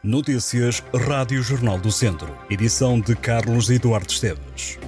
Notícias Rádio Jornal do Centro. Edição de Carlos Eduardo Esteves.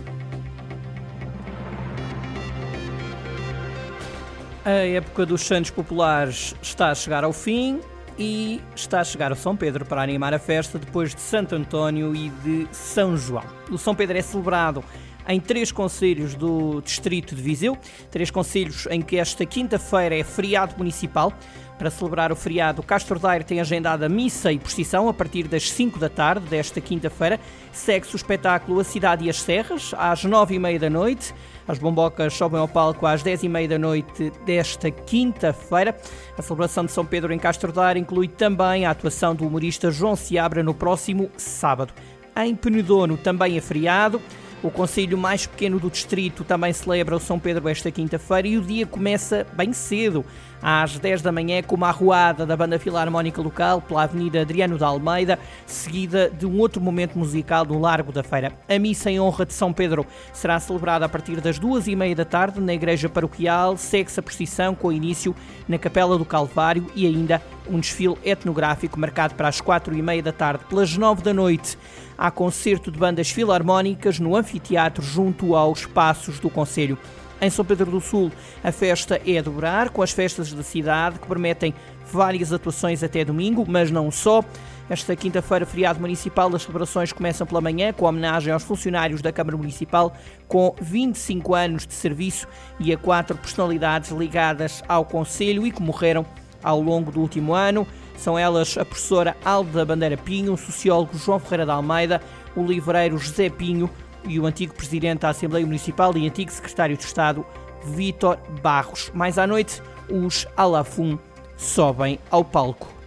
A época dos Santos Populares está a chegar ao fim e está a chegar o São Pedro para animar a festa depois de Santo António e de São João. O São Pedro é celebrado em três conselhos do Distrito de Viseu, três conselhos em que esta quinta-feira é feriado municipal. Para celebrar o feriado, Castro Daire tem agendada missa e procissão a partir das 5 da tarde desta quinta-feira. Segue-se o espetáculo A Cidade e as Serras, às 9 e meia da noite. As bombocas sobem ao palco às 10 e meia da noite desta quinta-feira. A celebração de São Pedro em Castro Daire inclui também a atuação do humorista João Seabra no próximo sábado. Em Penedono também é feriado. O Conselho mais pequeno do distrito também celebra o São Pedro esta quinta-feira e o dia começa bem cedo, às 10 da manhã, com uma arruada da Banda Filarmónica Local pela Avenida Adriano da Almeida, seguida de um outro momento musical no Largo da Feira. A missa em honra de São Pedro será celebrada a partir das duas e meia da tarde na Igreja Paroquial, segue-se a procissão com início na Capela do Calvário e ainda um desfile etnográfico marcado para as quatro e meia da tarde. Pelas nove da noite, há concerto de bandas filarmónicas no anfiteatro junto aos Passos do Conselho. Em São Pedro do Sul, a festa é a dobrar, com as festas da cidade, que permitem várias atuações até domingo, mas não só. Esta quinta-feira, feriado municipal, as celebrações começam pela manhã com homenagem aos funcionários da Câmara Municipal com 25 anos de serviço e a quatro personalidades ligadas ao Conselho e que morreram ao longo do último ano. São elas a professora Alda Bandeira Pinho, o sociólogo João Ferreira da Almeida, o livreiro José Pinho e o antigo presidente da Assembleia Municipal e antigo secretário de Estado Vítor Barros. Mais à noite, os Alafum sobem ao palco.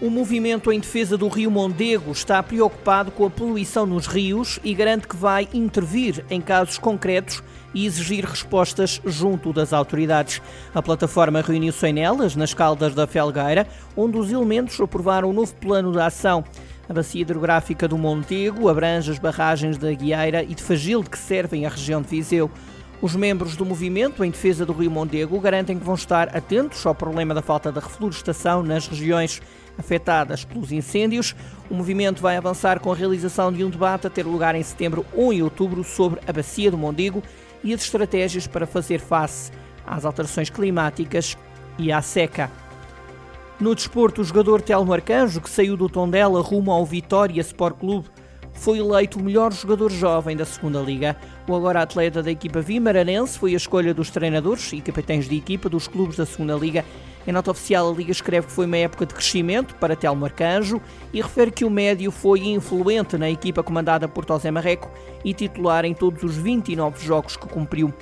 O movimento em defesa do Rio Mondego está preocupado com a poluição nos rios e garante que vai intervir em casos concretos e exigir respostas junto das autoridades. A plataforma reuniu-se em elas, nas Caldas da Felgueira, onde os elementos aprovaram um novo plano de ação. A bacia hidrográfica do Montego abrange as barragens da Guieira e de Fagilde que servem a região de Viseu. Os membros do movimento em defesa do Rio Mondego garantem que vão estar atentos ao problema da falta de reflorestação nas regiões afetadas pelos incêndios. O movimento vai avançar com a realização de um debate a ter lugar em setembro ou em outubro sobre a bacia do Mondego e as estratégias para fazer face às alterações climáticas e à seca. No desporto, o jogador Telmo Arcanjo, que saiu do Tondela rumo ao Vitória Sport Clube, foi eleito o melhor jogador jovem da segunda Liga. O agora atleta da equipa vimaranense foi a escolha dos treinadores e capitães de equipa dos clubes da segunda Liga. Em nota oficial, a Liga escreve que foi uma época de crescimento para Telmo Arcanjo e refere que o médio foi influente na equipa comandada por Tosé Marreco e titular em todos os 29 jogos que cumpriu.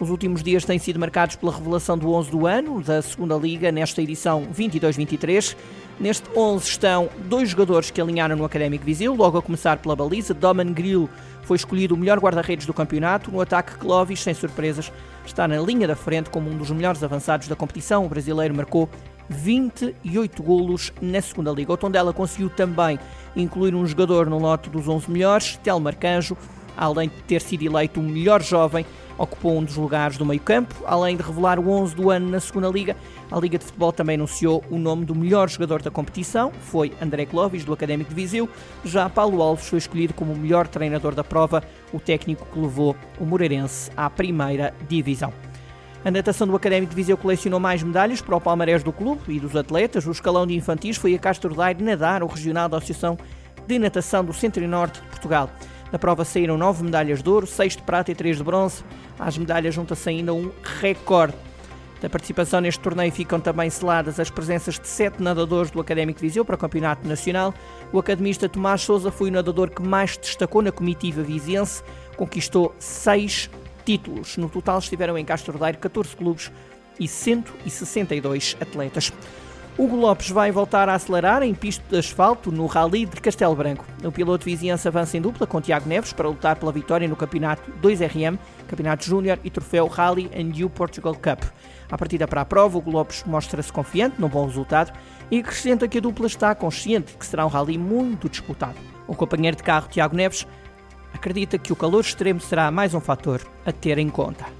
Os últimos dias têm sido marcados pela revelação do 11 do ano da Segunda Liga nesta edição 22-23. Neste 11 estão dois jogadores que alinharam no Académico Viseu, logo a começar pela baliza. Doman Grill foi escolhido o melhor guarda-redes do campeonato. No ataque, Clovis, sem surpresas, está na linha da frente como um dos melhores avançados da competição. O brasileiro marcou 28 golos na segunda liga. O Tondela conseguiu também incluir um jogador no lote dos 11 melhores, Telmo Arcanjo, além de ter sido eleito o melhor jovem ocupou um dos lugares do meio-campo. Além de revelar o 11 do ano na segunda Liga, a Liga de Futebol também anunciou o nome do melhor jogador da competição, foi André Clovis, do Académico de Viseu. Já Paulo Alves foi escolhido como o melhor treinador da prova, o técnico que levou o Moreirense à primeira divisão. A natação do Académico de Viseu colecionou mais medalhas para o palmarés do clube e dos atletas. O escalão de infantis foi a Castro Daire nadar, o regional da Associação de Natação do Centro e Norte de Portugal. Da prova saíram nove medalhas de ouro, seis de prata e três de bronze. Às medalhas junta-se ainda um recorde. Da participação neste torneio ficam também seladas as presenças de sete nadadores do Académico de Viseu para o Campeonato Nacional. O academista Tomás Souza foi o nadador que mais destacou na comitiva viziense, conquistou seis títulos. No total estiveram em Castro Daire 14 clubes e 162 atletas. Hugo Lopes vai voltar a acelerar em pista de asfalto no Rally de Castelo Branco. O piloto vizinhança avança em dupla com Tiago Neves para lutar pela vitória no Campeonato 2RM, Campeonato Júnior e Troféu Rally and New Portugal Cup. A partida para a prova, Hugo Lopes mostra-se confiante no bom resultado e acrescenta que a dupla está consciente que será um rally muito disputado. O companheiro de carro, Tiago Neves, acredita que o calor extremo será mais um fator a ter em conta.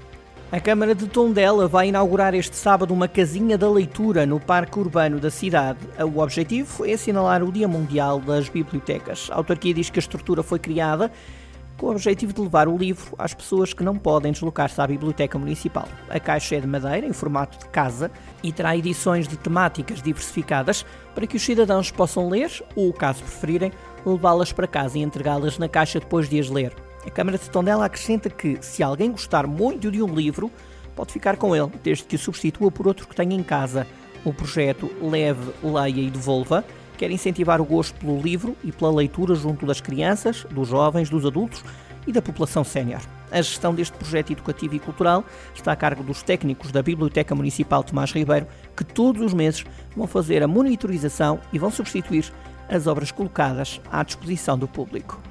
A Câmara de Tondela vai inaugurar este sábado uma casinha da leitura no Parque Urbano da cidade. O objetivo é assinalar o Dia Mundial das Bibliotecas. A autarquia diz que a estrutura foi criada com o objetivo de levar o livro às pessoas que não podem deslocar-se à Biblioteca Municipal. A caixa é de madeira, em formato de casa, e terá edições de temáticas diversificadas para que os cidadãos possam ler ou, caso preferirem, levá-las para casa e entregá-las na caixa depois de as ler. A Câmara de Tondela acrescenta que, se alguém gostar muito de um livro, pode ficar com ele, desde que o substitua por outro que tenha em casa. O projeto Leve, Leia e Devolva quer incentivar o gosto pelo livro e pela leitura junto das crianças, dos jovens, dos adultos e da população sénior. A gestão deste projeto educativo e cultural está a cargo dos técnicos da Biblioteca Municipal Tomás Ribeiro, que todos os meses vão fazer a monitorização e vão substituir as obras colocadas à disposição do público.